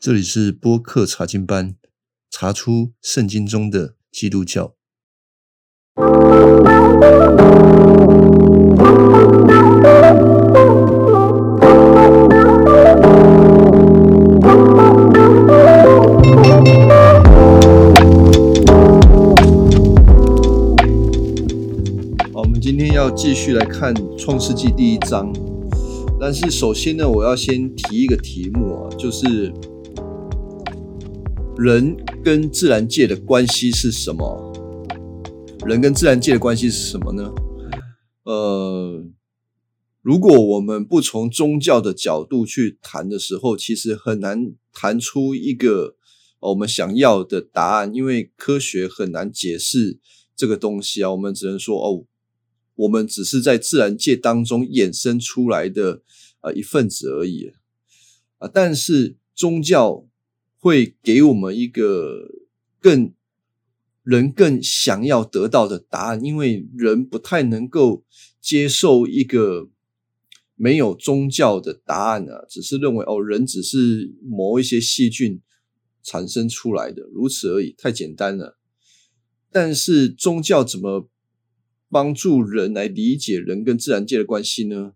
这里是播客查经班，查出圣经中的基督教。好，我们今天要继续来看创世纪第一章，但是首先呢，我要先提一个题目啊，就是人跟自然界的关系是什么？人跟自然界的关系是什么呢？呃，如果我们不从宗教的角度去谈的时候，其实很难谈出一个我们想要的答案，因为科学很难解释这个东西啊。我们只能说，哦，我们只是在自然界当中衍生出来的呃一份子而已啊。但是宗教会给我们一个更。人更想要得到的答案，因为人不太能够接受一个没有宗教的答案啊，只是认为哦，人只是某一些细菌产生出来的，如此而已，太简单了。但是宗教怎么帮助人来理解人跟自然界的关系呢？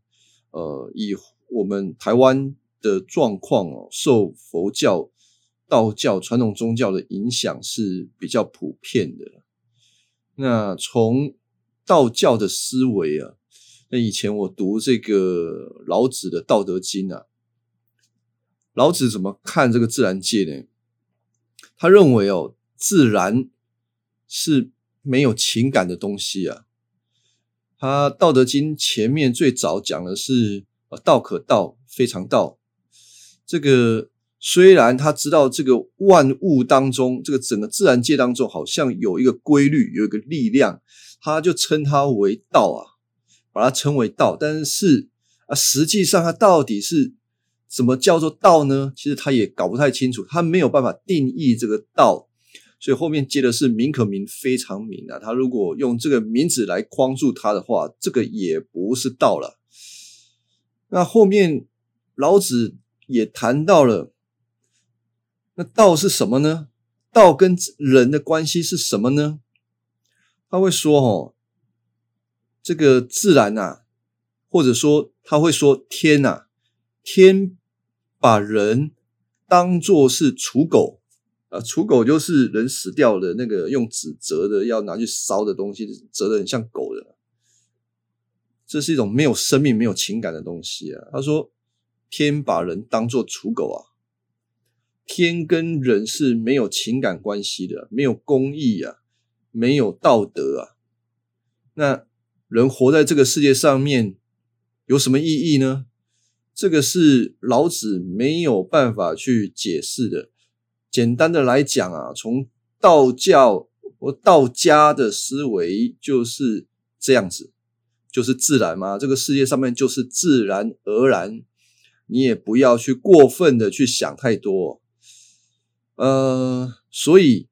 呃，以我们台湾的状况哦，受佛教。道教传统宗教的影响是比较普遍的。那从道教的思维啊，那以前我读这个老子的《道德经》啊，老子怎么看这个自然界呢？他认为哦，自然是没有情感的东西啊。他《道德经》前面最早讲的是“道可道，非常道”，这个。虽然他知道这个万物当中，这个整个自然界当中好像有一个规律，有一个力量，他就称它为道啊，把它称为道。但是啊，实际上它到底是怎么叫做道呢？其实他也搞不太清楚，他没有办法定义这个道。所以后面接的是名可名，非常名啊。他如果用这个名字来框住它的话，这个也不是道了。那后面老子也谈到了。那道是什么呢？道跟人的关系是什么呢？他会说：“哦，这个自然啊，或者说他会说天呐，天把人当做是刍狗啊，刍狗就是人死掉的那个用纸折的要拿去烧的东西，折的很像狗的，这是一种没有生命、没有情感的东西啊。”他说：“天把人当做刍狗啊。”天跟人是没有情感关系的，没有公义啊，没有道德啊。那人活在这个世界上面有什么意义呢？这个是老子没有办法去解释的。简单的来讲啊，从道教或道家的思维就是这样子，就是自然嘛。这个世界上面就是自然而然，你也不要去过分的去想太多。呃，所以，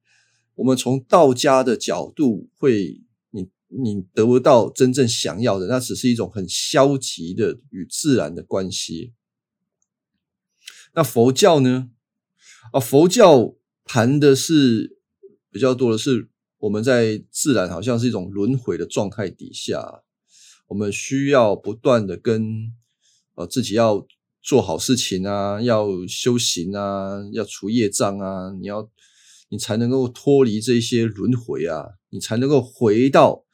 我们从道家的角度，会你你得不到真正想要的，那只是一种很消极的与自然的关系。那佛教呢？啊，佛教谈的是比较多的是，我们在自然好像是一种轮回的状态底下，我们需要不断的跟呃自己要。做好事情啊，要修行啊，要除业障啊，你要你才能够脱离这些轮回啊，你才能够回到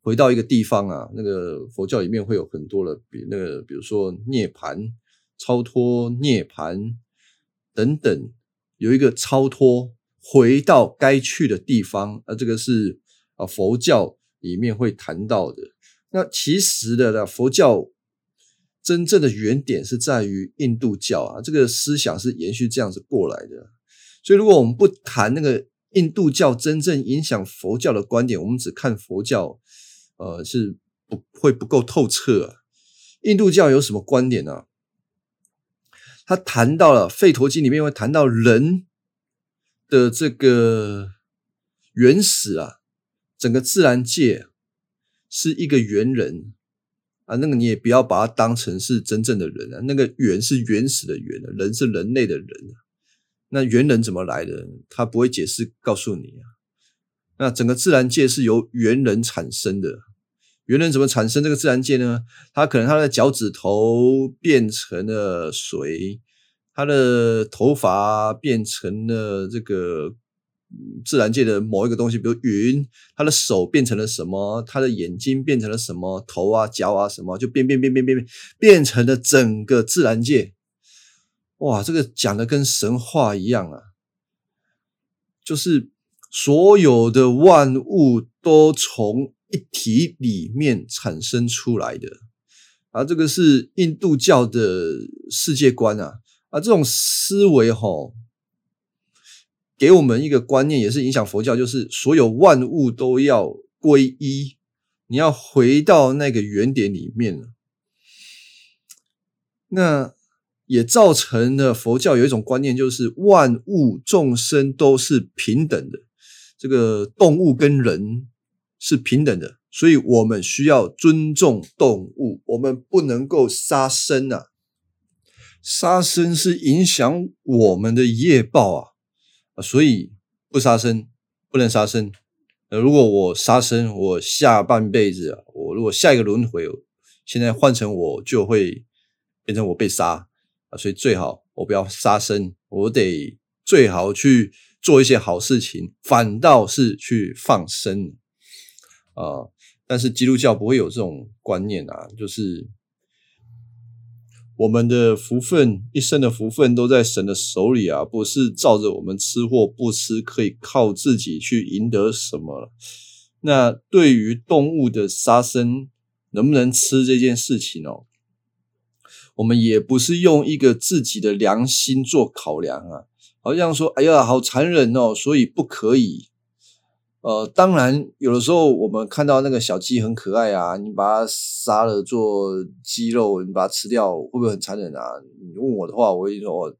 回到一个地方啊。那个佛教里面会有很多的，比那个比如说涅槃、超脱、涅槃等等，有一个超脱回到该去的地方啊，这个是啊佛教里面会谈到的。那其实的呢，佛教。真正的原点是在于印度教啊，这个思想是延续这样子过来的。所以，如果我们不谈那个印度教真正影响佛教的观点，我们只看佛教，呃，是不会不够透彻啊。印度教有什么观点呢？他谈到了《吠陀经》里面会谈到人的这个原始啊，整个自然界是一个猿人。啊，那个你也不要把它当成是真正的人啊，那个猿是原始的猿啊，人是人类的人啊，那猿人怎么来的？他不会解释告诉你啊。那整个自然界是由猿人产生的。猿人怎么产生这个自然界呢？他可能他的脚趾头变成了水，他的头发变成了这个自然界的某一个东西，比如云。他的手变成了什么？他的眼睛变成了什么？头啊、脚啊什么，就变变变变变变，变成了整个自然界。哇，这个讲的跟神话一样啊！就是所有的万物都从。一体里面产生出来的，啊，这个是印度教的世界观啊，啊，这种思维哈，给我们一个观念，也是影响佛教，就是所有万物都要归一，你要回到那个原点里面了。那也造成了佛教有一种观念，就是万物众生都是平等的，这个动物跟人。是平等的，所以我们需要尊重动物，我们不能够杀生啊！杀生是影响我们的业报啊！啊，所以不杀生，不能杀生。呃，如果我杀生，我下半辈子，我如果下一个轮回，现在换成我就会变成我被杀啊，所以最好我不要杀生，我得最好去做一些好事情，反倒是去放生。啊！但是基督教不会有这种观念啊，就是我们的福分，一生的福分都在神的手里啊，不是照着我们吃或不吃，可以靠自己去赢得什么。那对于动物的杀生，能不能吃这件事情哦，我们也不是用一个自己的良心做考量啊，好像说，哎呀，好残忍哦，所以不可以。呃，当然，有的时候我们看到那个小鸡很可爱啊，你把它杀了做鸡肉，你把它吃掉，会不会很残忍啊？你问我的话，我会说，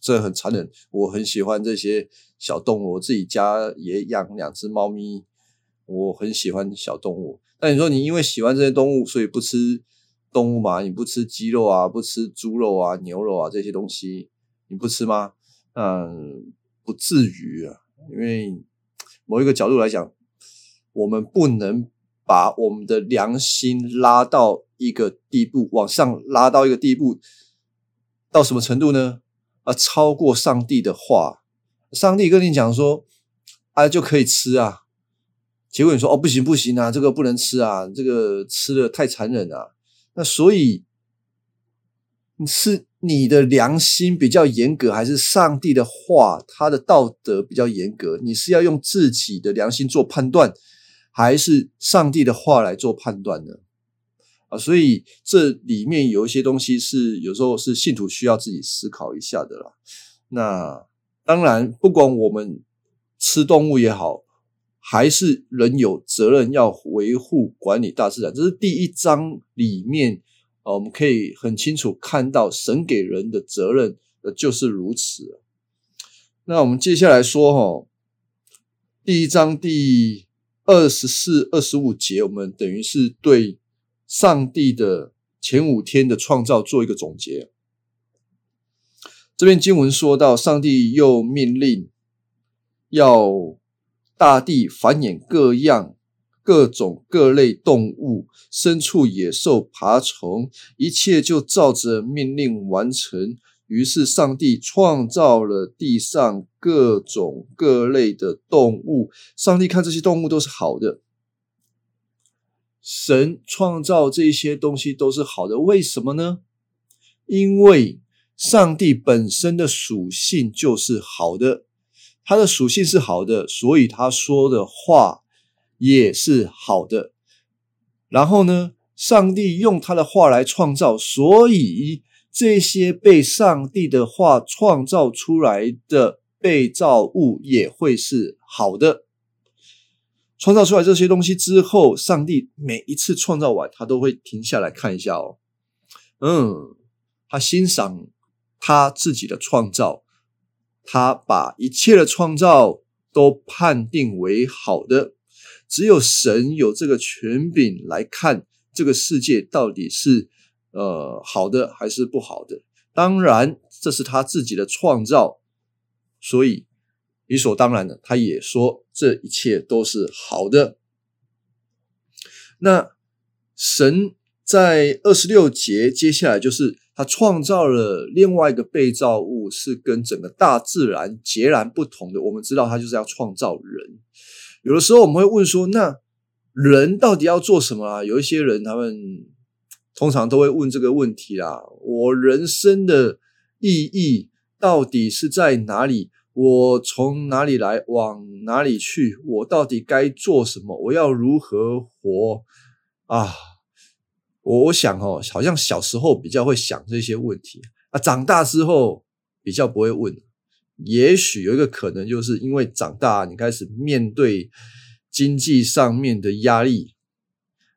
这很残忍。我很喜欢这些小动物，我自己家也养两只猫咪，我很喜欢小动物。那你说你因为喜欢这些动物，所以不吃动物嘛？你不吃鸡肉啊，不吃猪肉啊、牛肉啊这些东西，你不吃吗？嗯，不至于啊，因为。某一个角度来讲，我们不能把我们的良心拉到一个地步，往上拉到一个地步，到什么程度呢？啊，超过上帝的话，上帝跟你讲说，啊就可以吃啊，结果你说哦不行不行啊，这个不能吃啊，这个吃的太残忍啊，那所以你是。你的良心比较严格，还是上帝的话，他的道德比较严格？你是要用自己的良心做判断，还是上帝的话来做判断呢？啊，所以这里面有一些东西是有时候是信徒需要自己思考一下的啦。那当然，不管我们吃动物也好，还是人有责任要维护管理大自然，这是第一章里面。啊我们可以很清楚看到神给人的责任，呃，就是如此。那我们接下来说哈，第一章第二十四、二十五节，我们等于是对上帝的前五天的创造做一个总结。这篇经文说到，上帝又命令要大地繁衍各样。各种各类动物、牲畜、野兽、爬虫，一切就照着命令完成。于是，上帝创造了地上各种各类的动物。上帝看这些动物都是好的。神创造这些东西都是好的，为什么呢？因为上帝本身的属性就是好的，他的属性是好的，所以他说的话。也是好的。然后呢，上帝用他的话来创造，所以这些被上帝的话创造出来的被造物也会是好的。创造出来这些东西之后，上帝每一次创造完，他都会停下来看一下哦。嗯，他欣赏他自己的创造，他把一切的创造都判定为好的。只有神有这个权柄来看这个世界到底是呃好的还是不好的。当然，这是他自己的创造，所以理所当然的，他也说这一切都是好的。那神在二十六节接下来就是他创造了另外一个被造物，是跟整个大自然截然不同的。我们知道他就是要创造人。有的时候我们会问说，那人到底要做什么啊？有一些人他们。通常都会问这个问题啦：我人生的意义到底是在哪里？我从哪里来，往哪里去？我到底该做什么？我要如何活？啊，我我想哦，好像小时候比较会想这些问题啊，长大之后比较不会问。也许有一个可能，就是因为长大，你开始面对经济上面的压力，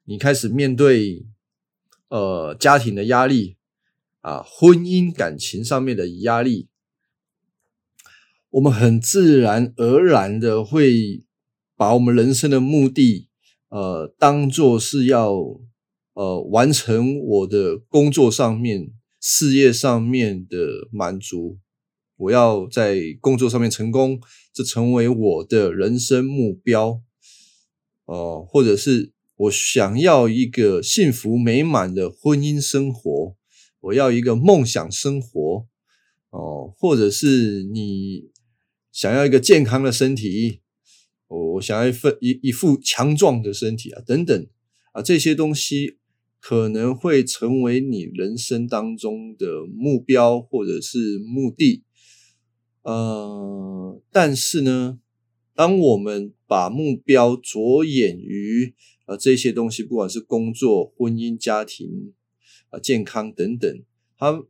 你开始面对。呃，家庭的压力啊，婚姻感情上面的压力，我们很自然而然的会把我们人生的目的，呃，当做是要呃完成我的工作上面、事业上面的满足，我要在工作上面成功，这成为我的人生目标，哦，或者是。我想要一个幸福美满的婚姻生活，我要一个梦想生活，哦，或者是你想要一个健康的身体，我我想要一份一一副强壮的身体啊，等等啊，这些东西可能会成为你人生当中的目标或者是目的，呃，但是呢，当我们把目标着眼于呃，这些东西不管是工作、婚姻、家庭啊、健康等等，他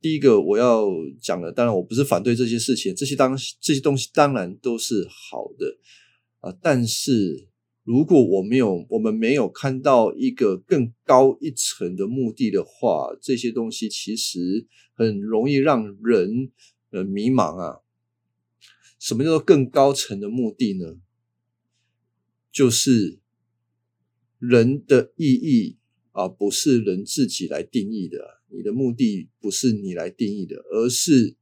第一个我要讲的，当然我不是反对这些事情，这些当这些东西当然都是好的啊。但是如果我没有我们没有看到一个更高一层的目的的话，这些东西其实很容易让人呃迷茫啊。什么叫做更高层的目的呢？就是。人的意义啊，不是人自己来定义的。你的目的不是你来定义的，而是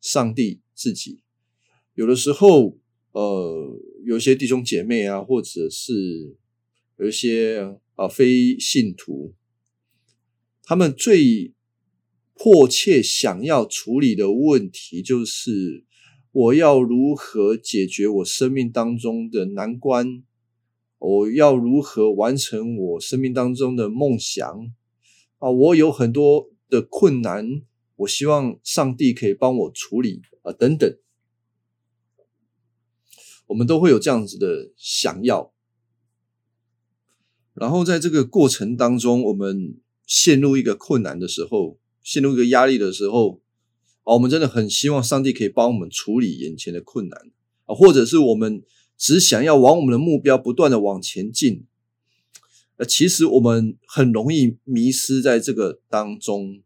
上帝自己。有的时候，呃，有些弟兄姐妹啊，或者是有一些啊非信徒，他们最迫切想要处理的问题，就是我要如何解决我生命当中的难关。我要如何完成我生命当中的梦想啊？我有很多的困难，我希望上帝可以帮我处理啊，等等。我们都会有这样子的想要，然后在这个过程当中，我们陷入一个困难的时候，陷入一个压力的时候，啊，我们真的很希望上帝可以帮我们处理眼前的困难啊，或者是我们。只想要往我们的目标不断的往前进，呃，其实我们很容易迷失在这个当中，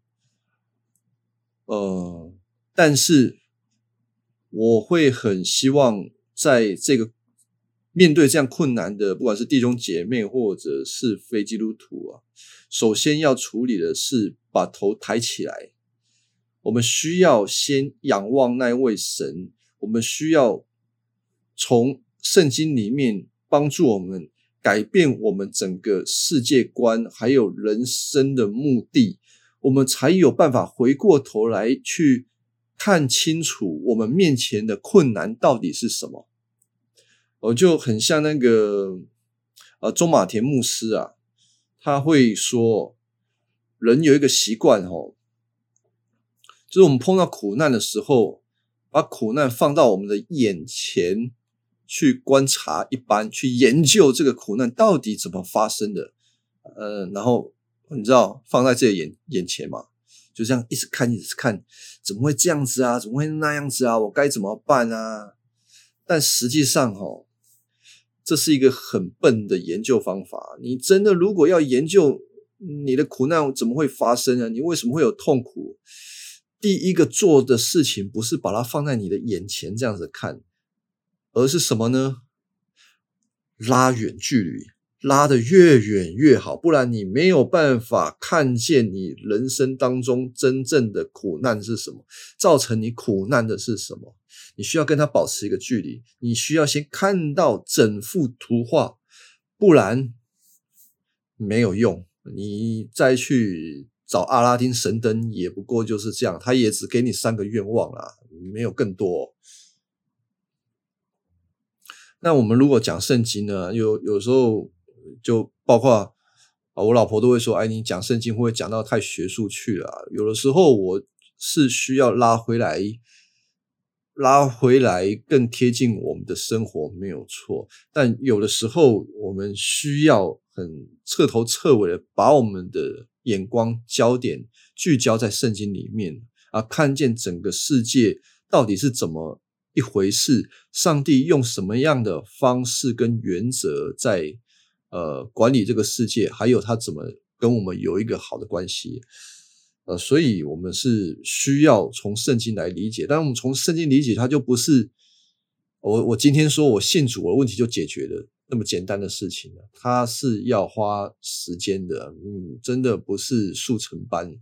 呃，但是我会很希望在这个面对这样困难的，不管是弟兄姐妹或者是非基督徒啊，首先要处理的是把头抬起来，我们需要先仰望那位神，我们需要从。圣经里面帮助我们改变我们整个世界观，还有人生的目的，我们才有办法回过头来去看清楚我们面前的困难到底是什么。我就很像那个呃，中马田牧师啊，他会说，人有一个习惯哦，就是我们碰到苦难的时候，把苦难放到我们的眼前。去观察一般，去研究这个苦难到底怎么发生的，呃，然后你知道放在自己眼眼前嘛，就这样一直看，一直看，怎么会这样子啊？怎么会那样子啊？我该怎么办啊？但实际上，哦，这是一个很笨的研究方法。你真的如果要研究你的苦难怎么会发生啊？你为什么会有痛苦？第一个做的事情不是把它放在你的眼前这样子看。而是什么呢？拉远距离，拉得越远越好，不然你没有办法看见你人生当中真正的苦难是什么，造成你苦难的是什么。你需要跟他保持一个距离，你需要先看到整幅图画，不然没有用。你再去找阿拉丁神灯，也不过就是这样，他也只给你三个愿望啦，没有更多。那我们如果讲圣经呢，有有时候。就包括啊，我老婆都会说：“哎，你讲圣经会不会讲到太学术去了？”有的时候我是需要拉回来，拉回来更贴近我们的生活，没有错。但有的时候我们需要很彻头彻尾的把我们的眼光焦点聚焦在圣经里面啊，看见整个世界到底是怎么一回事，上帝用什么样的方式跟原则在。呃，管理这个世界，还有他怎么跟我们有一个好的关系，呃，所以我们是需要从圣经来理解。但我们从圣经理解，它就不是我我今天说我信主了，问题就解决了那么简单的事情了。它是要花时间的，嗯，真的不是速成班。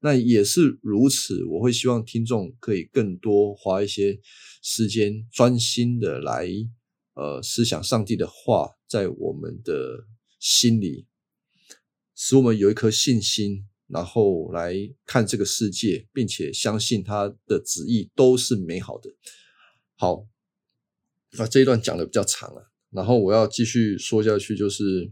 那也是如此，我会希望听众可以更多花一些时间，专心的来。呃，思想上帝的话在我们的心里，使我们有一颗信心，然后来看这个世界，并且相信他的旨意都是美好的。好，那这一段讲的比较长了，然后我要继续说下去，就是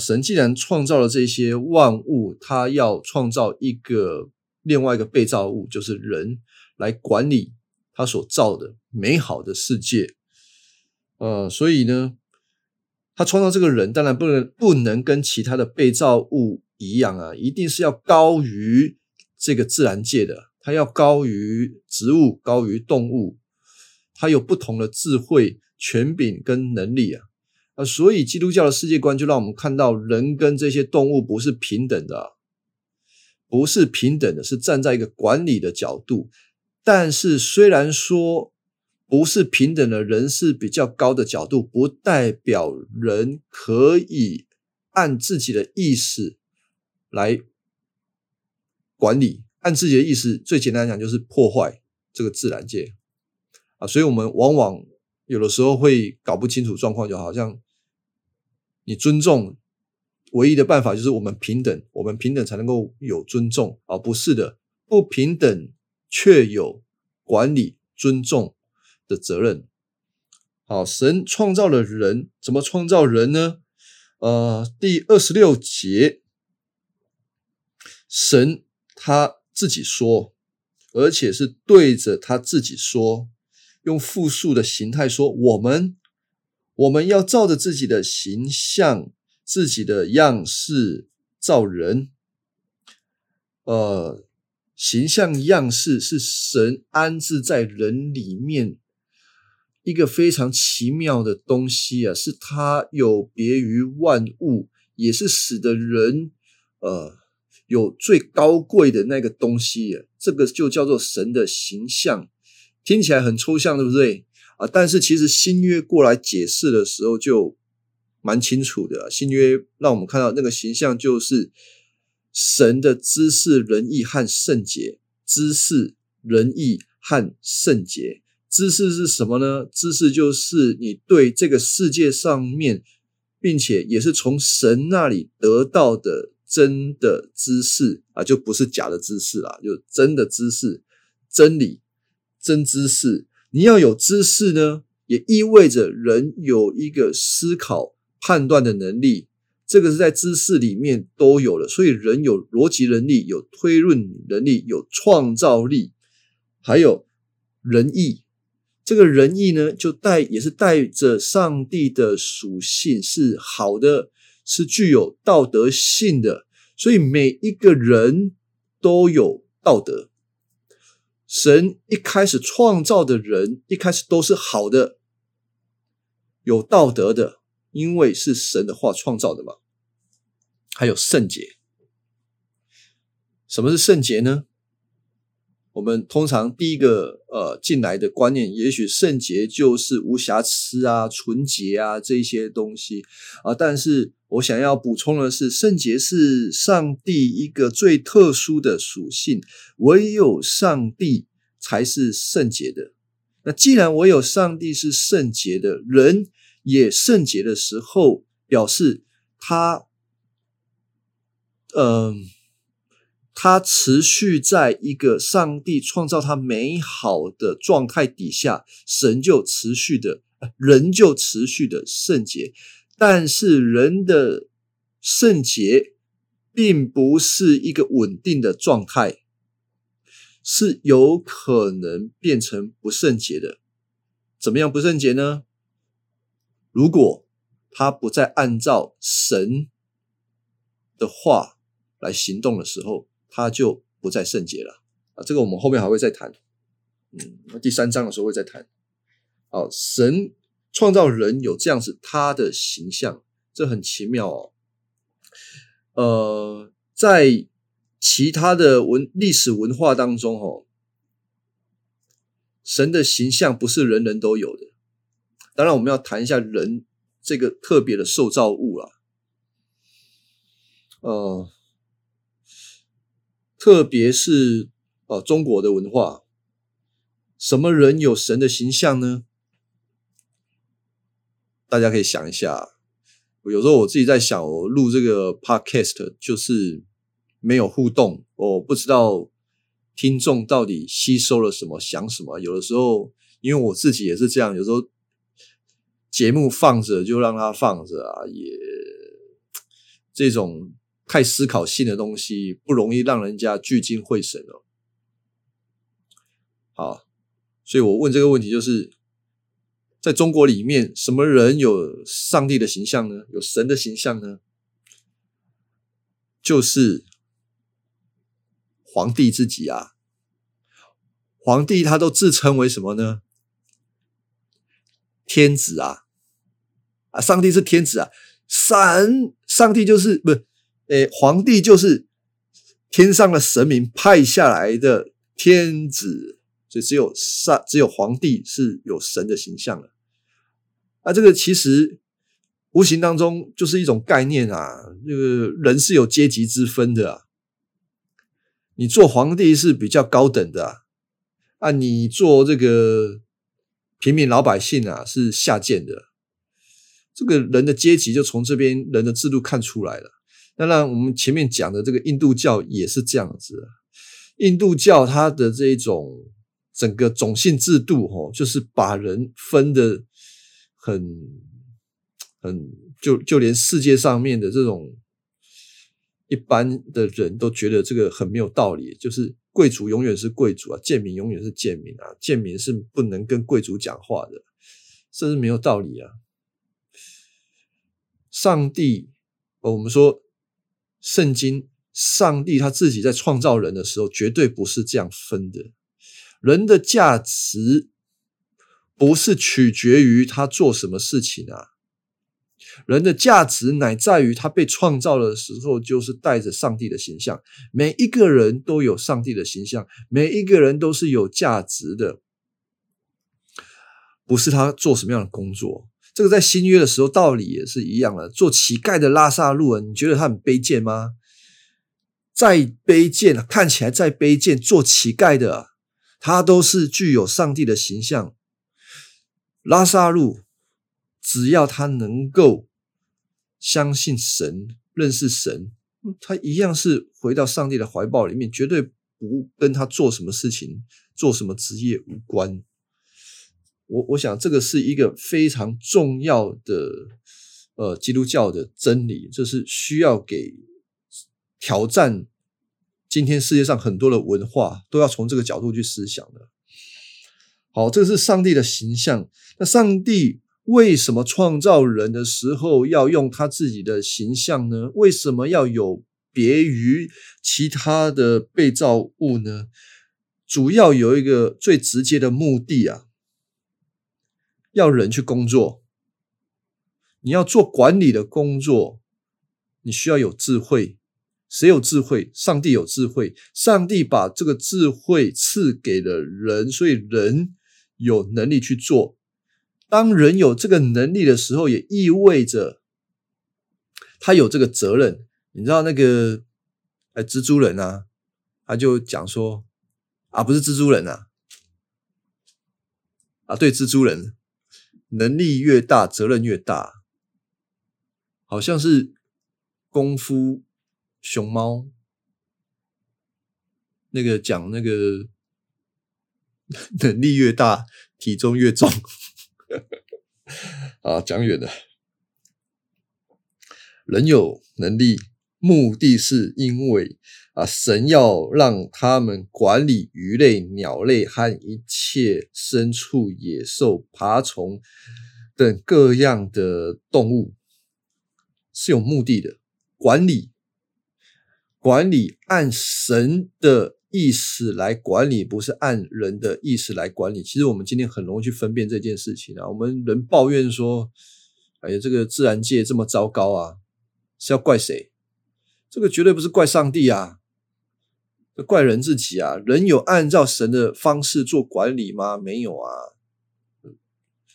神既然创造了这些万物，他要创造一个另外一个被造物，就是人来管理他所造的美好的世界。呃，所以呢，他创造这个人，当然不能不能跟其他的被造物一样啊，一定是要高于这个自然界的，它要高于植物，高于动物，它有不同的智慧、权柄跟能力啊啊，所以基督教的世界观就让我们看到，人跟这些动物不是平等的，不是平等的，是站在一个管理的角度，但是虽然说。不是平等的人是比较高的角度，不代表人可以按自己的意识来管理。按自己的意思，最简单讲就是破坏这个自然界啊。所以，我们往往有的时候会搞不清楚状况，就好像你尊重唯一的办法就是我们平等，我们平等才能够有尊重啊。不是的，不平等却有管理尊重。的责任，好，神创造了人，怎么创造人呢？呃，第二十六节，神他自己说，而且是对着他自己说，用复数的形态说：“我们，我们要照着自己的形象、自己的样式造人。”呃，形象样式是神安置在人里面。一个非常奇妙的东西啊，是它有别于万物，也是使得人呃有最高贵的那个东西。这个就叫做神的形象，听起来很抽象，对不对啊？但是其实新约过来解释的时候就蛮清楚的。新约让我们看到那个形象就是神的知识、仁义和圣洁，知识、仁义和圣洁。知识是什么呢？知识就是你对这个世界上面，并且也是从神那里得到的真的知识啊，就不是假的知识啦，就真的知识、真理、真知识。你要有知识呢，也意味着人有一个思考、判断的能力，这个是在知识里面都有了。所以人有逻辑能力、有推论能力、有创造力，还有仁义。这个仁义呢，就带也是带着上帝的属性，是好的，是具有道德性的。所以每一个人都有道德。神一开始创造的人，一开始都是好的，有道德的，因为是神的话创造的嘛。还有圣洁。什么是圣洁呢？我们通常第一个呃进来的观念，也许圣洁就是无瑕疵啊、纯洁啊这些东西啊。但是我想要补充的是，圣洁是上帝一个最特殊的属性，唯有上帝才是圣洁的。那既然唯有上帝是圣洁的，人也圣洁的时候，表示他，嗯。他持续在一个上帝创造他美好的状态底下，神就持续的，人就持续的圣洁。但是人的圣洁并不是一个稳定的状态，是有可能变成不圣洁的。怎么样不圣洁呢？如果他不再按照神的话来行动的时候。他就不再圣洁了啊！这个我们后面还会再谈。嗯，第三章的时候会再谈。好，神创造人有这样子他的形象，这很奇妙哦。呃，在其他的文历史文化当中，哦，神的形象不是人人都有的。当然，我们要谈一下人这个特别的受造物了。呃。特别是呃中国的文化，什么人有神的形象呢？大家可以想一下。有时候我自己在想，我录这个 podcast 就是没有互动，我不知道听众到底吸收了什么，想什么。有的时候，因为我自己也是这样，有时候节目放着就让它放着啊，也这种。太思考性的东西不容易让人家聚精会神哦。好，所以我问这个问题，就是在中国里面，什么人有上帝的形象呢？有神的形象呢？就是皇帝自己啊。皇帝他都自称为什么呢？天子啊！啊，上帝是天子啊！神，上帝就是不是？诶，皇帝就是天上的神明派下来的天子，所以只有上只有皇帝是有神的形象的。啊，这个其实无形当中就是一种概念啊，这个人是有阶级之分的啊。你做皇帝是比较高等的啊，啊，你做这个平民老百姓啊是下贱的。这个人的阶级就从这边人的制度看出来了。当然，我们前面讲的这个印度教也是这样子。印度教它的这一种整个种姓制度，哦，就是把人分的很很，就就连世界上面的这种一般的人都觉得这个很没有道理。就是贵族永远是贵族啊，贱民永远是贱民啊，贱民是不能跟贵族讲话的，这是没有道理啊。上帝，我们说。圣经，上帝他自己在创造人的时候，绝对不是这样分的。人的价值不是取决于他做什么事情啊，人的价值乃在于他被创造的时候，就是带着上帝的形象。每一个人都有上帝的形象，每一个人都是有价值的，不是他做什么样的工作。这个在新约的时候道理也是一样的。做乞丐的拉萨路人，你觉得他很卑贱吗？再卑贱，看起来再卑贱，做乞丐的他都是具有上帝的形象。拉萨路只要他能够相信神、认识神，他一样是回到上帝的怀抱里面，绝对不跟他做什么事情、做什么职业无关。我我想这个是一个非常重要的呃基督教的真理，这是需要给挑战今天世界上很多的文化都要从这个角度去思想的。好，这是上帝的形象。那上帝为什么创造人的时候要用他自己的形象呢？为什么要有别于其他的被造物呢？主要有一个最直接的目的啊。要人去工作，你要做管理的工作，你需要有智慧，谁有智慧？上帝有智慧，上帝把这个智慧赐给了人，所以人有能力去做。当人有这个能力的时候，也意味着他有这个责任。你知道那个哎，蜘蛛人啊，他就讲说啊，不是蜘蛛人啊，啊，对，蜘蛛人能力越大，责任越大，好像是功夫熊猫那个讲那个 能力越大，体重越重。啊，讲远了。人有能力，目的是因为啊，神要让他们管理鱼类、鸟类和一切牲畜、野兽、爬虫等各样的动物，是有目的的。管理，管理按神的。意思来管理，不是按人的意思来管理。其实我们今天很容易去分辨这件事情啊。我们人抱怨说：“哎呀，这个自然界这么糟糕啊，是要怪谁？这个绝对不是怪上帝啊，怪人自己啊。人有按照神的方式做管理吗？没有啊。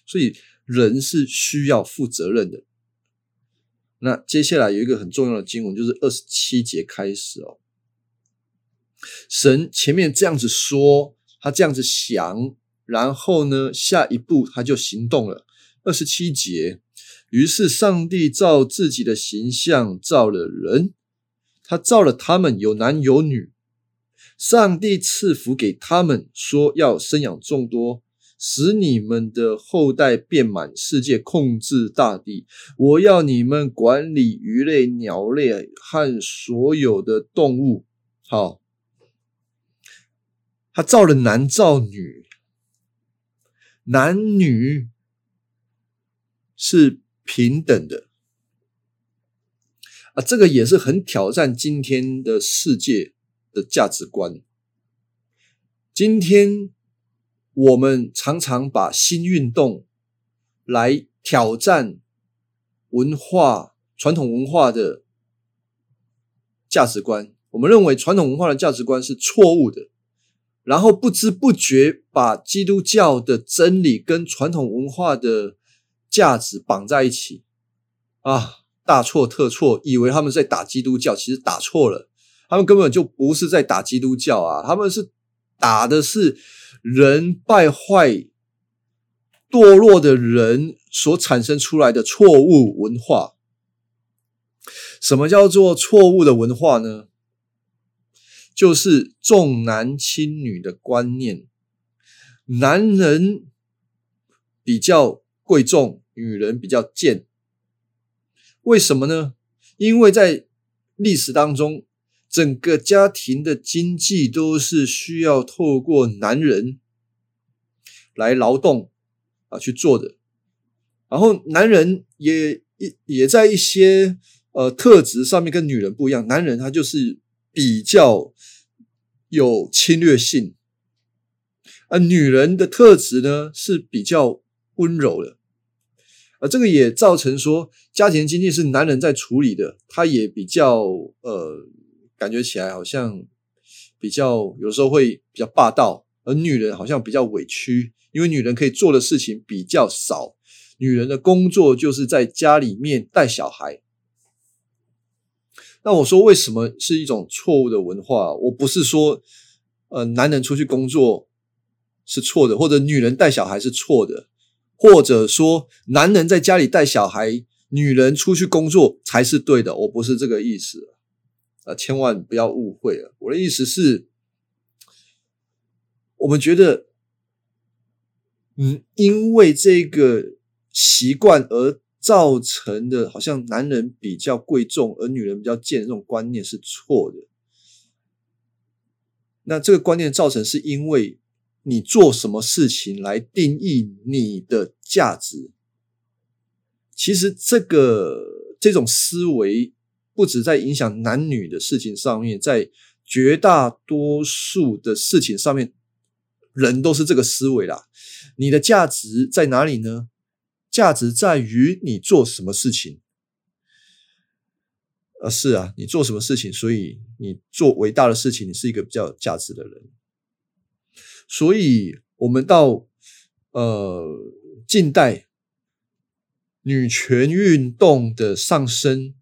所以人是需要负责任的。那接下来有一个很重要的经文，就是二十七节开始哦。神前面这样子说，他这样子想，然后呢，下一步他就行动了。二十七节，于是上帝照自己的形象造了人，他造了他们有男有女。上帝赐福给他们，说要生养众多，使你们的后代遍满世界，控制大地。我要你们管理鱼类、鸟类和所有的动物。好。他造了男造女，男女是平等的啊，这个也是很挑战今天的世界的价值观。今天我们常常把新运动来挑战文化传统文化的价值观，我们认为传统文化的价值观是错误的。然后不知不觉把基督教的真理跟传统文化的价值绑在一起，啊，大错特错！以为他们在打基督教，其实打错了。他们根本就不是在打基督教啊，他们是打的是人败坏、堕落的人所产生出来的错误文化。什么叫做错误的文化呢？就是重男轻女的观念，男人比较贵重，女人比较贱。为什么呢？因为在历史当中，整个家庭的经济都是需要透过男人来劳动啊去做的，然后男人也也也在一些呃特质上面跟女人不一样，男人他就是。比较有侵略性，而女人的特质呢是比较温柔的，啊这个也造成说家庭经济是男人在处理的，他也比较呃，感觉起来好像比较有时候会比较霸道，而女人好像比较委屈，因为女人可以做的事情比较少，女人的工作就是在家里面带小孩。那我说为什么是一种错误的文化？我不是说，呃，男人出去工作是错的，或者女人带小孩是错的，或者说男人在家里带小孩，女人出去工作才是对的。我不是这个意思啊，千万不要误会了。我的意思是，我们觉得，嗯，因为这个习惯而。造成的好像男人比较贵重，而女人比较贱，这种观念是错的。那这个观念造成是因为你做什么事情来定义你的价值？其实这个这种思维不止在影响男女的事情上面，在绝大多数的事情上面，人都是这个思维啦。你的价值在哪里呢？价值在于你做什么事情，啊，是啊，你做什么事情，所以你做伟大的事情，你是一个比较有价值的人。所以，我们到呃近代女权运动的上升，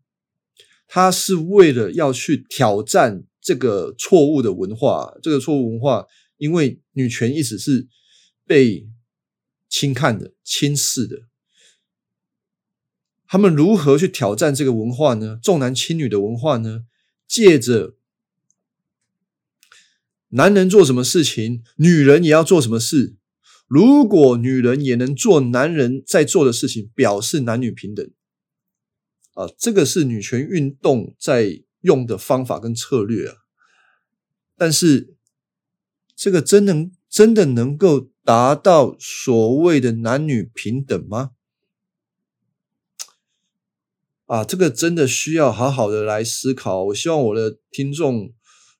他是为了要去挑战这个错误的文化。这个错误文化，因为女权一直是被轻看的、轻视的。他们如何去挑战这个文化呢？重男轻女的文化呢？借着。男人做什么事情，女人也要做什么事。如果女人也能做男人在做的事情，表示男女平等。啊，这个是女权运动在用的方法跟策略啊。但是，这个真能真的能够达到所谓的男女平等吗？啊，这个真的需要好好的来思考。我希望我的听众。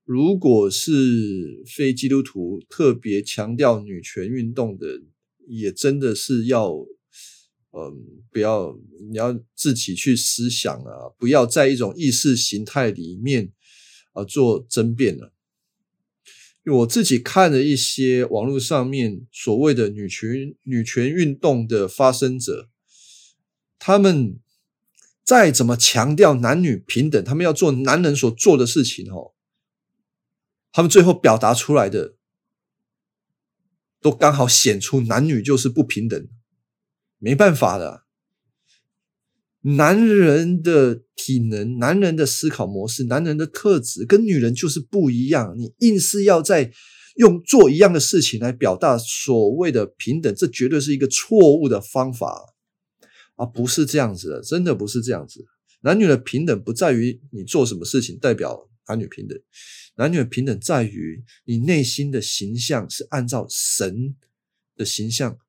如果是非基督徒特别强调女权运动的，也真的是要，嗯，不要你要自己去思想啊，不要在一种意识形态里面啊做争辩了。我自己看了一些网络上面所谓的女权女权运动的发生者，他们再怎么强调男女平等，他们要做男人所做的事情哦。他们最后表达出来的，都刚好显出男女就是不平等，没办法的。男人的体能、男人的思考模式、男人的特质跟女人就是不一样。你硬是要在用做一样的事情来表达所谓的平等，这绝对是一个错误的方法啊！不是这样子的，真的不是这样子。男女的平等不在于你做什么事情代表男女平等。男女的平等在于你内心的形象是按照神的形象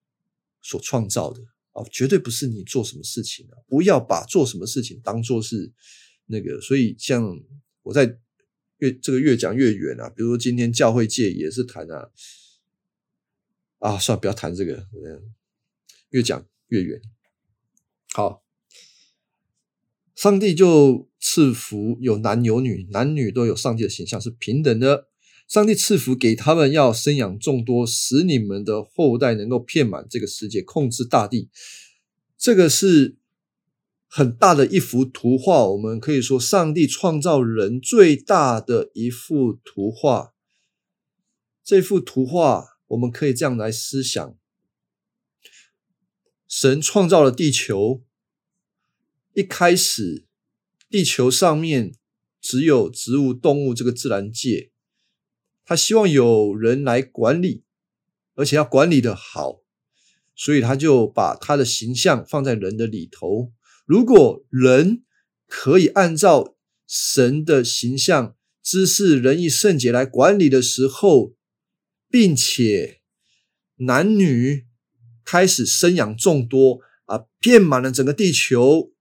所创造的啊，绝对不是你做什么事情啊！不要把做什么事情当做是那个。所以，像我在越这个越讲越远啊，比如说今天教会界也是谈啊啊，算了，不要谈这个，越讲越远。好。上帝就赐福有男有女，男女都有上帝的形象是平等的。上帝赐福给他们，要生养众多，使你们的后代能够遍满这个世界，控制大地。这个是很大的一幅图画。我们可以说，上帝创造人最大的一幅图画。这幅图画，我们可以这样来思想：神创造了地球。一开始，地球上面只有植物、动物这个自然界，他希望有人来管理，而且要管理的好，所以他就把他的形象放在人的里头。如果人可以按照神的形象、知识、仁义、圣洁来管理的时候，并且男女开始生养众多啊，遍满了整个地球。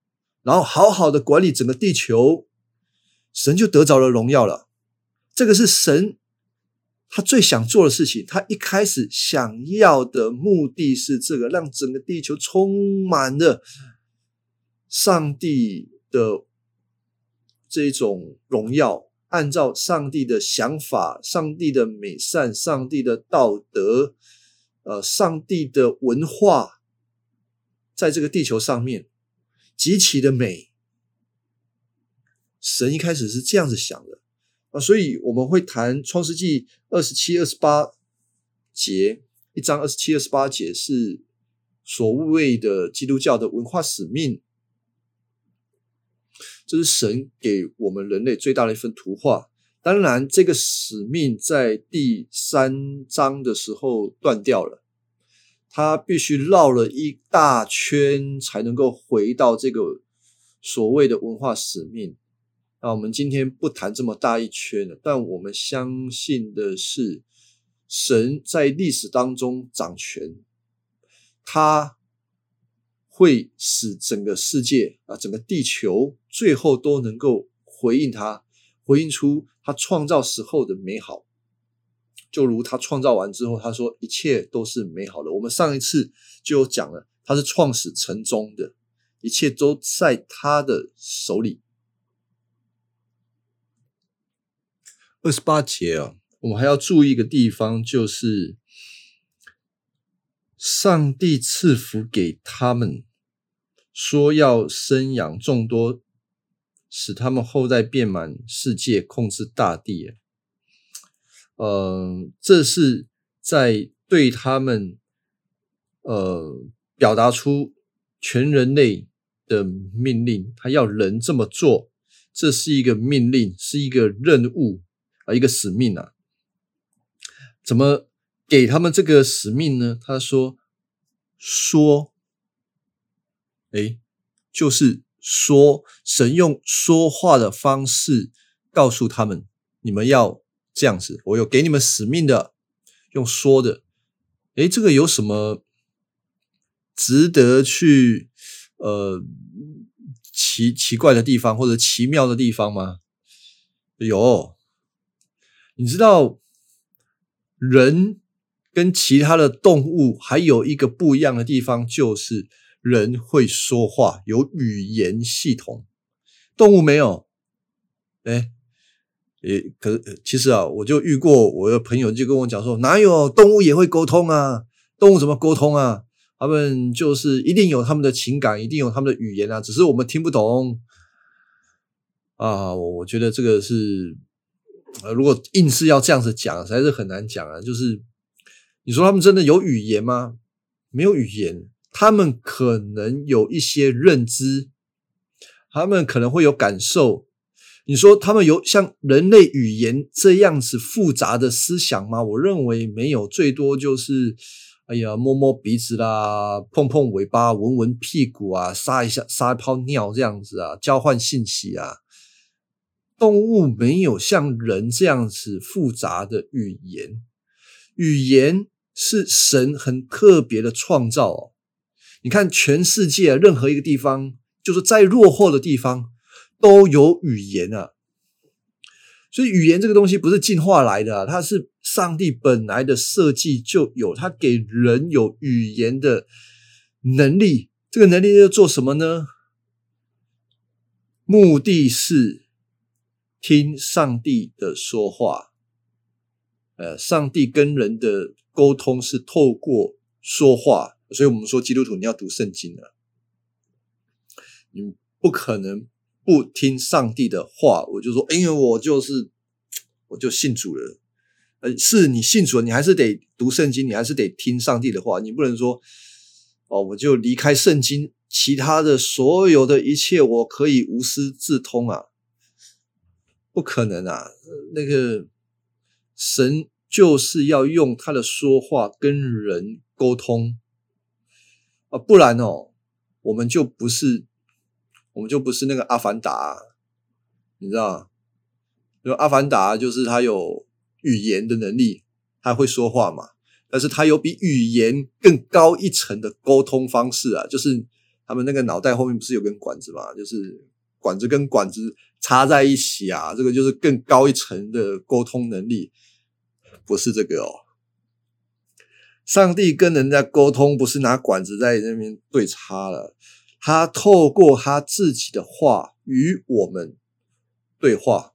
然后好好的管理整个地球，神就得着了荣耀了。这个是神他最想做的事情。他一开始想要的目的是这个，让整个地球充满了上帝的这种荣耀，按照上帝的想法、上帝的美善、上帝的道德、呃，上帝的文化，在这个地球上面。极其的美，神一开始是这样子想的啊，所以我们会谈创世纪二十七、二十八节，一章二十七、二十八节是所谓的基督教的文化使命，这是神给我们人类最大的一份图画。当然，这个使命在第三章的时候断掉了。他必须绕了一大圈才能够回到这个所谓的文化使命。那我们今天不谈这么大一圈了，但我们相信的是，神在历史当中掌权，他会使整个世界啊，整个地球最后都能够回应他，回应出他创造时候的美好。就如他创造完之后，他说一切都是美好的。我们上一次就讲了，他是创始成终的，一切都在他的手里。二十八节啊，我们还要注意一个地方，就是上帝赐福给他们，说要生养众多，使他们后代遍满世界，控制大地。呃，这是在对他们呃表达出全人类的命令，他要人这么做，这是一个命令，是一个任务啊，一个使命啊。怎么给他们这个使命呢？他说说，哎，就是说，神用说话的方式告诉他们，你们要。这样子，我有给你们使命的，用说的，诶，这个有什么值得去呃奇奇怪的地方或者奇妙的地方吗？有，你知道人跟其他的动物还有一个不一样的地方，就是人会说话，有语言系统，动物没有，哎。也可其实啊，我就遇过我的朋友就跟我讲说，哪有动物也会沟通啊？动物怎么沟通啊？他们就是一定有他们的情感，一定有他们的语言啊，只是我们听不懂啊。我觉得这个是，呃，如果硬是要这样子讲，实在是很难讲啊。就是你说他们真的有语言吗？没有语言，他们可能有一些认知，他们可能会有感受。你说他们有像人类语言这样子复杂的思想吗？我认为没有，最多就是，哎呀，摸摸鼻子啦，碰碰尾巴，闻闻屁股啊，撒一下撒一泡尿这样子啊，交换信息啊。动物没有像人这样子复杂的语言，语言是神很特别的创造哦。你看全世界任何一个地方，就是再落后的地方。都有语言啊，所以语言这个东西不是进化来的，它是上帝本来的设计就有，它给人有语言的能力。这个能力要做什么呢？目的是听上帝的说话。呃，上帝跟人的沟通是透过说话，所以我们说基督徒你要读圣经了，你不可能。不听上帝的话，我就说，因为我就是我就信主了。呃，是你信主了，你还是得读圣经，你还是得听上帝的话。你不能说，哦，我就离开圣经，其他的所有的一切我可以无师自通啊，不可能啊！那个神就是要用他的说话跟人沟通啊，不然哦，我们就不是。我们就不是那个阿凡达，你知道？因为阿凡达就是他有语言的能力，他会说话嘛。但是他有比语言更高一层的沟通方式啊，就是他们那个脑袋后面不是有根管子嘛？就是管子跟管子插在一起啊，这个就是更高一层的沟通能力，不是这个哦。上帝跟人家沟通，不是拿管子在那边对插了。他透过他自己的话与我们对话，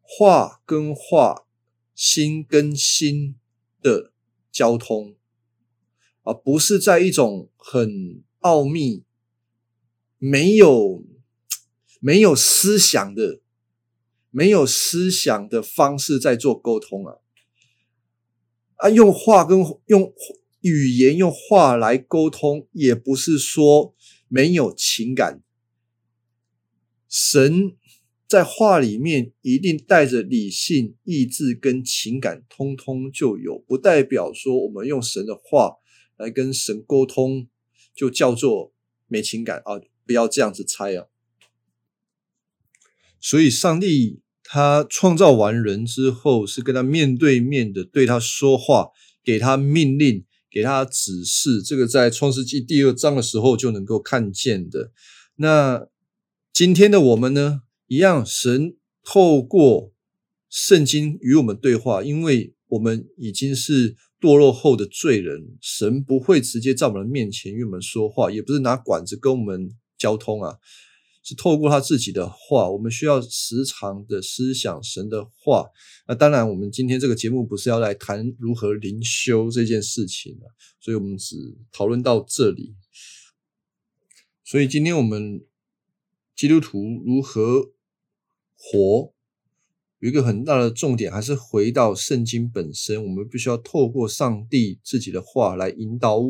话跟话，心跟心的交通，而不是在一种很奥秘、没有没有思想的、没有思想的方式在做沟通啊！啊，用话跟用。语言用话来沟通，也不是说没有情感。神在话里面一定带着理性、意志跟情感，通通就有，不代表说我们用神的话来跟神沟通，就叫做没情感啊！不要这样子猜啊！所以，上帝他创造完人之后，是跟他面对面的对他说话，给他命令。给他指示，这个在创世纪第二章的时候就能够看见的。那今天的我们呢，一样，神透过圣经与我们对话，因为我们已经是堕落后的罪人，神不会直接在我们面前与我们说话，也不是拿管子跟我们交通啊。是透过他自己的话，我们需要时常的思想神的话。那当然，我们今天这个节目不是要来谈如何灵修这件事情，所以我们只讨论到这里。所以今天我们基督徒如何活，有一个很大的重点，还是回到圣经本身。我们必须要透过上帝自己的话来引导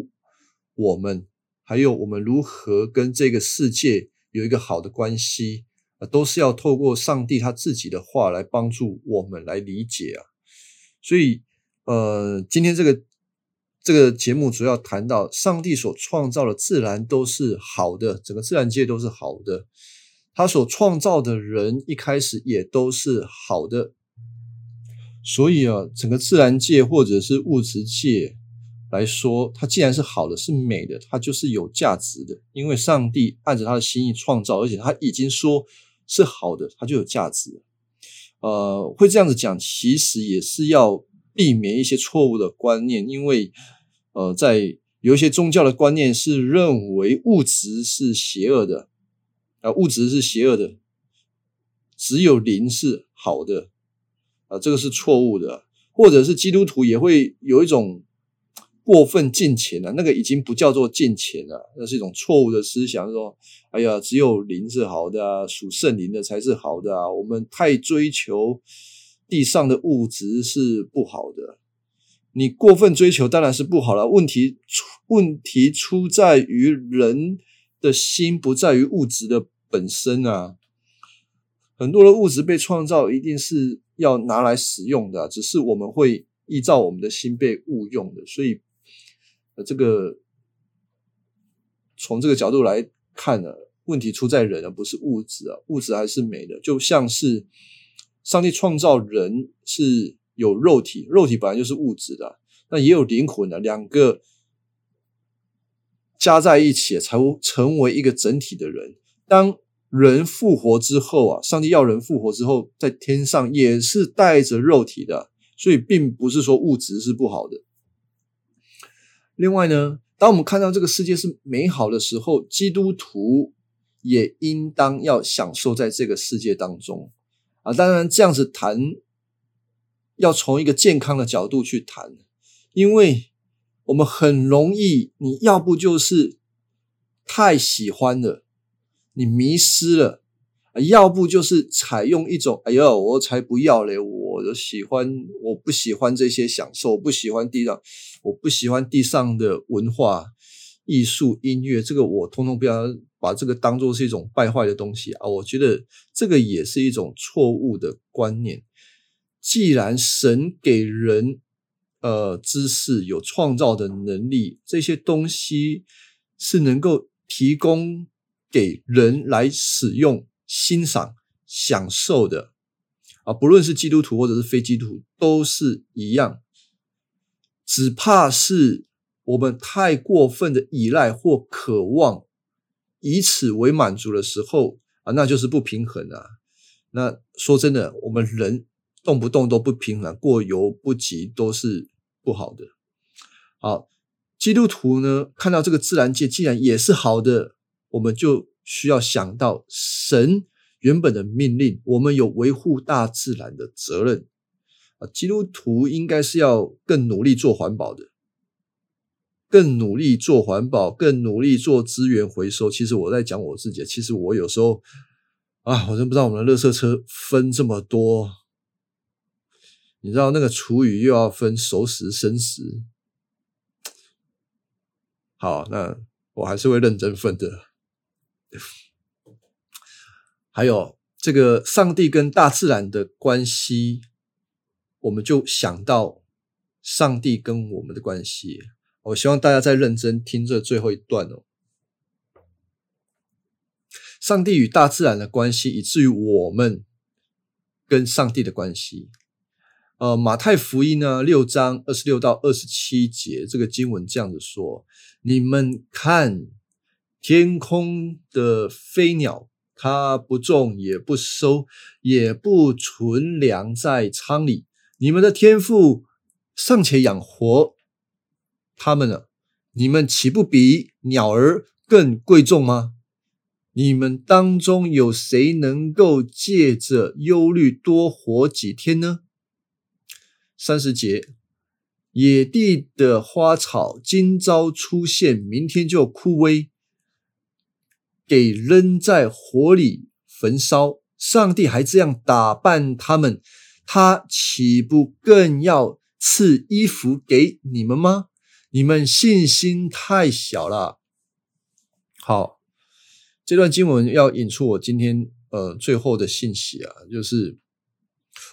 我们，还有我们如何跟这个世界。有一个好的关系啊，都是要透过上帝他自己的话来帮助我们来理解啊。所以，呃，今天这个这个节目主要谈到上帝所创造的自然都是好的，整个自然界都是好的。他所创造的人一开始也都是好的，所以啊，整个自然界或者是物质界。来说，它既然是好的，是美的，它就是有价值的。因为上帝按着他的心意创造，而且他已经说是好的，它就有价值。呃，会这样子讲，其实也是要避免一些错误的观念，因为呃，在有一些宗教的观念是认为物质是邪恶的，啊，物质是邪恶的，只有灵是好的，啊，这个是错误的，或者是基督徒也会有一种。过分敬钱了，那个已经不叫做敬钱了，那是一种错误的思想。说，哎呀，只有灵是好的啊，属圣灵的才是好的啊。我们太追求地上的物质是不好的。你过分追求当然是不好了。问题出问题出在于人的心，不在于物质的本身啊。很多的物质被创造，一定是要拿来使用的，只是我们会依照我们的心被误用的，所以。这个从这个角度来看呢，问题出在人而不是物质啊，物质还是美的。就像是上帝创造人是有肉体，肉体本来就是物质的，那也有灵魂的，两个加在一起才会成为一个整体的人。当人复活之后啊，上帝要人复活之后，在天上也是带着肉体的，所以并不是说物质是不好的。另外呢，当我们看到这个世界是美好的时候，基督徒也应当要享受在这个世界当中啊。当然，这样子谈要从一个健康的角度去谈，因为我们很容易，你要不就是太喜欢了，你迷失了。要不就是采用一种，哎呦，我才不要嘞！我喜欢，我不喜欢这些享受，我不喜欢地上，我不喜欢地上的文化、艺术、音乐，这个我通通不要把这个当做是一种败坏的东西啊！我觉得这个也是一种错误的观念。既然神给人呃知识、有创造的能力，这些东西是能够提供给人来使用。欣赏、享受的啊，不论是基督徒或者是非基督徒，都是一样。只怕是我们太过分的依赖或渴望，以此为满足的时候啊，那就是不平衡啊。那说真的，我们人动不动都不平衡，过犹不及，都是不好的。好，基督徒呢，看到这个自然界既然也是好的，我们就。需要想到神原本的命令，我们有维护大自然的责任啊！基督徒应该是要更努力做环保的，更努力做环保，更努力做资源回收。其实我在讲我自己，其实我有时候啊，我真不知道我们的垃圾车分这么多，你知道那个厨余又要分熟食生食，好，那我还是会认真分的。还有这个上帝跟大自然的关系，我们就想到上帝跟我们的关系。我希望大家再认真听这最后一段哦。上帝与大自然的关系，以至于我们跟上帝的关系。呃，马太福音呢六章二十六到二十七节，这个经文这样子说：你们看。天空的飞鸟，它不种也不收，也不存粮在仓里。你们的天赋尚且养活他们呢，你们岂不比鸟儿更贵重吗？你们当中有谁能够借着忧虑多活几天呢？三十节，野地的花草今朝出现，明天就枯萎，给扔在火里焚烧。上帝还这样打扮他们，他岂不更要赐衣服给你们吗？你们信心太小了。好。这段经文要引出我今天呃最后的信息啊，就是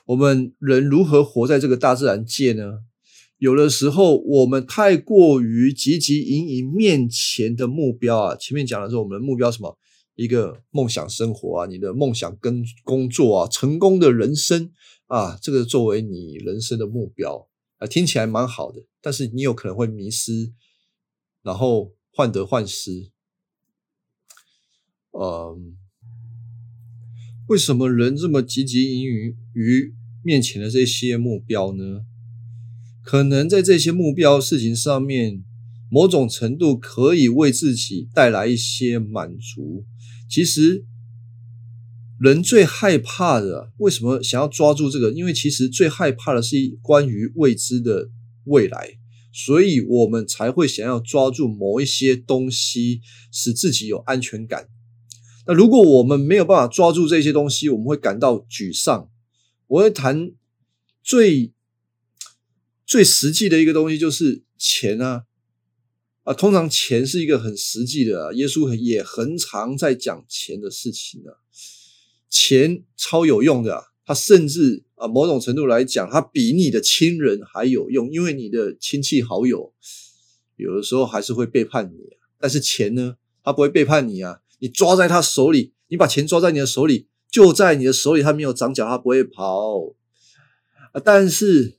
我们人如何活在这个大自然界呢？有的时候我们太过于汲汲营营面前的目标啊，前面讲的是我们的目标什么？一个梦想生活啊，你的梦想跟工作啊，成功的人生啊，这个作为你人生的目标啊，听起来蛮好的，但是你有可能会迷失，然后患得患失。呃，为什么人这么汲汲营营于面前的这些目标呢？可能在这些目标事情上面，某种程度可以为自己带来一些满足。其实，人最害怕的，为什么想要抓住这个？因为其实最害怕的是关于未知的未来，所以我们才会想要抓住某一些东西，使自己有安全感。那如果我们没有办法抓住这些东西，我们会感到沮丧。我会谈最最实际的一个东西，就是钱啊啊！通常钱是一个很实际的，耶稣也很常在讲钱的事情啊。钱超有用的，它甚至啊某种程度来讲，它比你的亲人还有用，因为你的亲戚好友有的时候还是会背叛你啊，但是钱呢，他不会背叛你啊。你抓在他手里，你把钱抓在你的手里，就在你的手里，他没有长脚，他不会跑啊。但是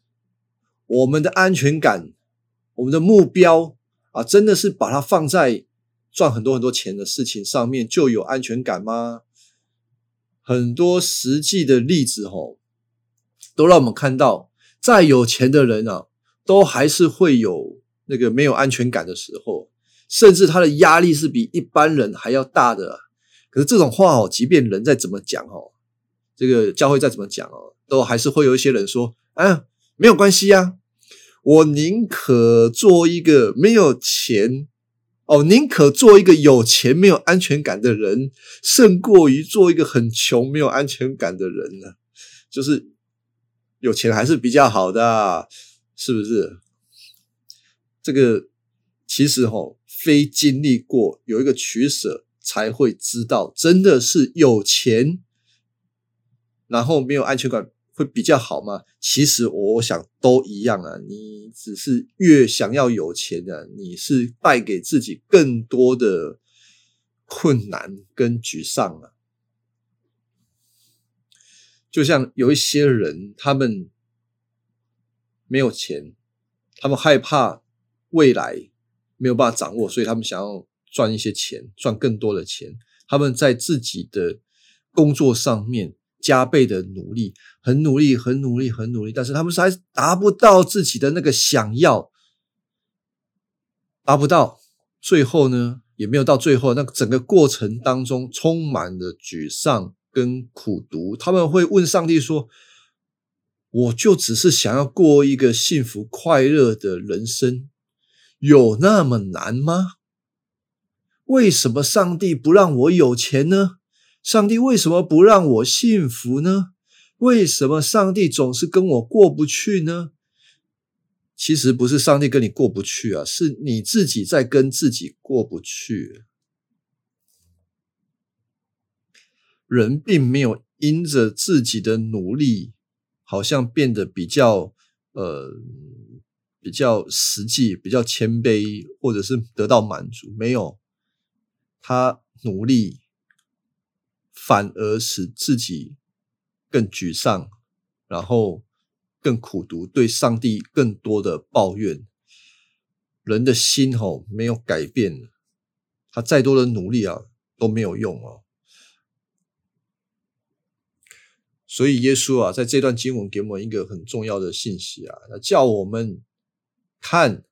我们的安全感，我们的目标啊，真的是把它放在赚很多很多钱的事情上面就有安全感吗？很多实际的例子吼，都让我们看到，再有钱的人啊，都还是会有那个没有安全感的时候。甚至他的压力是比一般人还要大的，可是这种话哦，即便人再怎么讲哦，这个教会再怎么讲哦，都还是会有一些人说：“啊，没有关系呀，我宁可做一个没有钱哦，宁可做一个有钱没有安全感的人，胜过于做一个很穷没有安全感的人呢。”就是有钱还是比较好的，是不是？这个其实吼。非经历过有一个取舍，才会知道真的是有钱，然后没有安全感会比较好吗？其实我想都一样啊。你只是越想要有钱的，你是带给自己更多的困难跟沮丧啊。就像有一些人，他们没有钱，他们害怕未来。没有办法掌握，所以他们想要赚一些钱，赚更多的钱。他们在自己的工作上面加倍的努力，很努力，很努力，很努力，但是他们还达不到自己的那个想要，达不到。最后呢，也没有到最后，那整个过程当中充满了沮丧跟苦读。他们会问上帝说：“我就只是想要过一个幸福快乐的人生。”有那么难吗？为什么上帝不让我有钱呢？上帝为什么不让我幸福呢？为什么上帝总是跟我过不去呢？其实不是上帝跟你过不去啊，是你自己在跟自己过不去。人并没有因着自己的努力，好像变得比较呃。比较实际，比较谦卑，或者是得到满足，没有他努力，反而使自己更沮丧，然后更苦读，对上帝更多的抱怨。人的心吼没有改变，他再多的努力啊都没有用哦。所以耶稣啊，在这段经文给我们一个很重要的信息啊，那叫我们。看，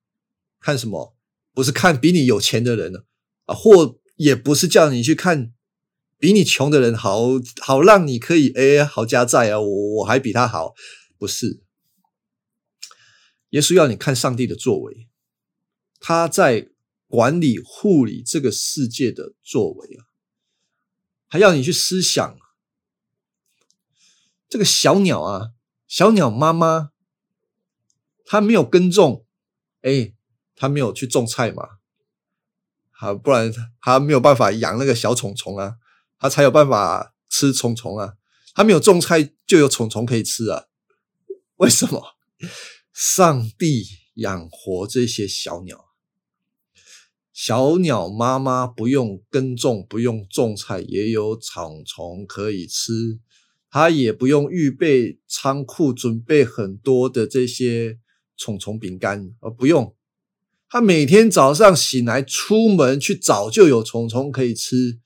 看什么？不是看比你有钱的人呢，啊，或也不是叫你去看比你穷的人好好让你可以哎好加在啊，我我还比他好，不是？耶稣要你看上帝的作为，他在管理护理这个世界的作为啊，还要你去思想这个小鸟啊，小鸟妈妈，它没有耕种，哎，它没有去种菜嘛。好，不然它没有办法养那个小虫虫啊，它才有办法吃虫虫啊。它没有种菜，就有虫虫可以吃啊。为什么？上帝养活这些小鸟，小鸟妈妈不用耕种，不用种菜，也有虫虫可以吃。它也不用预备仓库，准备很多的这些虫虫饼干，而不用。他每天早上醒来出门去找，就有虫虫可以吃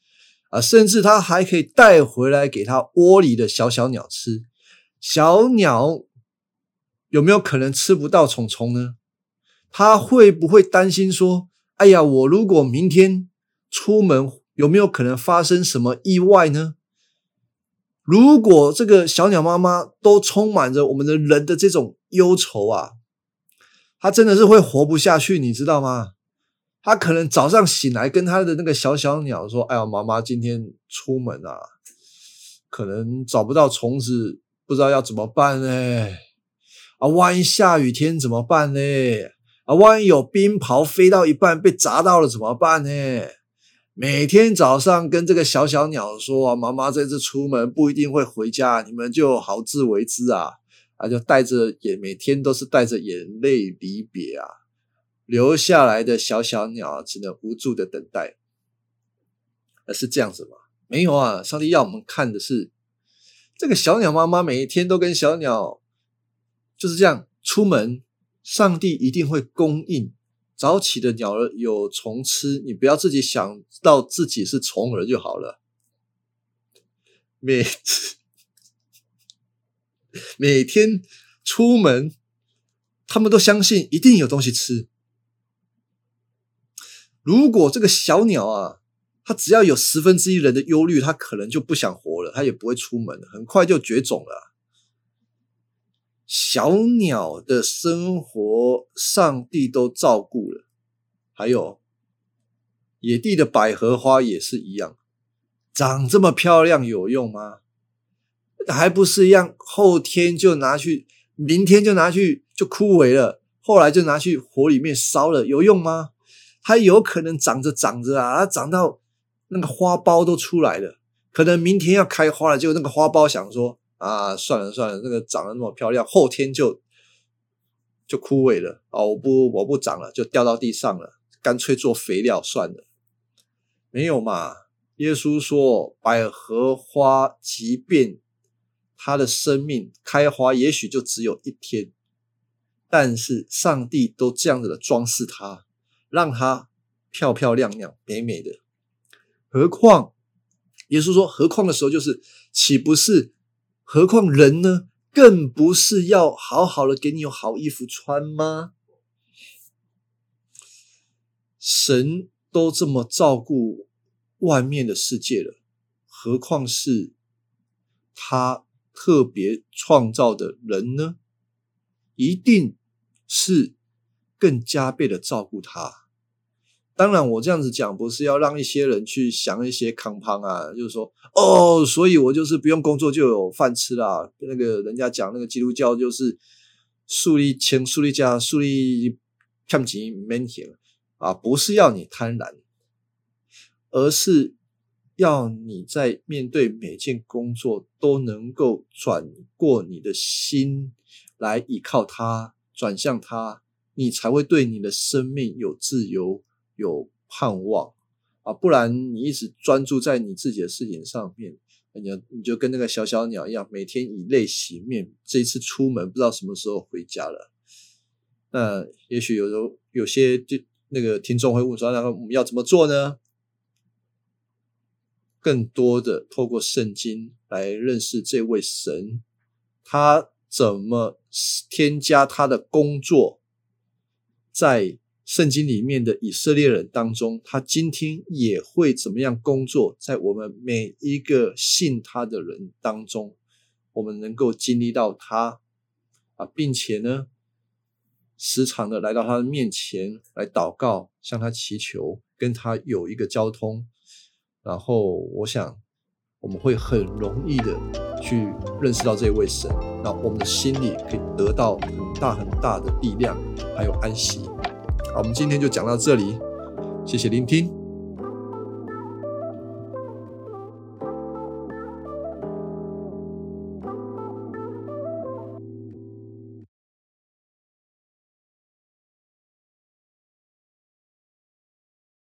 啊！甚至他还可以带回来给他窝里的小小鸟吃。小鸟有没有可能吃不到虫虫呢？他会不会担心说：“哎呀，我如果明天出门，有没有可能发生什么意外呢？”如果这个小鸟妈妈都充满着我们的人的这种忧愁啊！它真的是会活不下去，你知道吗？他可能早上醒来跟他的那个小小鸟说：“哎呀，妈妈今天出门啊，可能找不到虫子，不知道要怎么办呢？啊，万一下雨天怎么办呢？啊，万一有冰雹飞到一半被砸到了怎么办呢？”每天早上跟这个小小鸟说：“妈妈这次出门不一定会回家，你们就好自为之啊。”啊，就带着眼，每天都是带着眼泪离别啊，留下来的小小鸟只能无助的等待。是这样子吗？没有啊，上帝要我们看的是这个小鸟妈妈每一天都跟小鸟就是这样出门，上帝一定会供应早起的鸟儿有虫吃，你不要自己想到自己是虫儿就好了。每次。每天出门，他们都相信一定有东西吃。如果这个小鸟啊，它只要有十分之一人的忧虑，它可能就不想活了，它也不会出门，很快就绝种了。小鸟的生活，上帝都照顾了。还有野地的百合花也是一样，长这么漂亮有用吗？还不是一样，后天就拿去，明天就拿去，就枯萎了。后来就拿去火里面烧了，有用吗？它有可能长着长着啊，长到那个花苞都出来了，可能明天要开花了，结果那个花苞想说啊，算了算了，那个长得那么漂亮，后天就就枯萎了啊，我不我不长了，就掉到地上了，干脆做肥料算了，没有嘛？耶稣说，百合花即便。它的生命开花也许就只有一天，但是上帝都这样子的装饰它，让它漂漂亮亮、美美的。何况耶稣说：“何况的时候，就是岂不是？何况人呢？更不是要好好的给你有好衣服穿吗？神都这么照顾外面的世界了，何况是他？”特别创造的人呢，一定是更加倍的照顾他。当然，我这样子讲不是要让一些人去想一些康胖啊，就是说哦，所以我就是不用工作就有饭吃啦。那个人家讲那个基督教就是树立钱、树立家、树立看钱、门庭啊，不是要你贪婪，而是。要你在面对每件工作都能够转过你的心来依靠他，转向他，你才会对你的生命有自由、有盼望啊！不然你一直专注在你自己的事情上面，你你就跟那个小小鸟一样，每天以泪洗面。这一次出门不知道什么时候回家了。那也许有时候有些就那个听众会问说：“那我们要怎么做呢？”更多的透过圣经来认识这位神，他怎么添加他的工作在圣经里面的以色列人当中，他今天也会怎么样工作？在我们每一个信他的人当中，我们能够经历到他啊，并且呢，时常的来到他的面前来祷告，向他祈求，跟他有一个交通。然后，我想我们会很容易的去认识到这位神，那我们的心里可以得到很大很大的力量，还有安息。好，我们今天就讲到这里，谢谢聆听。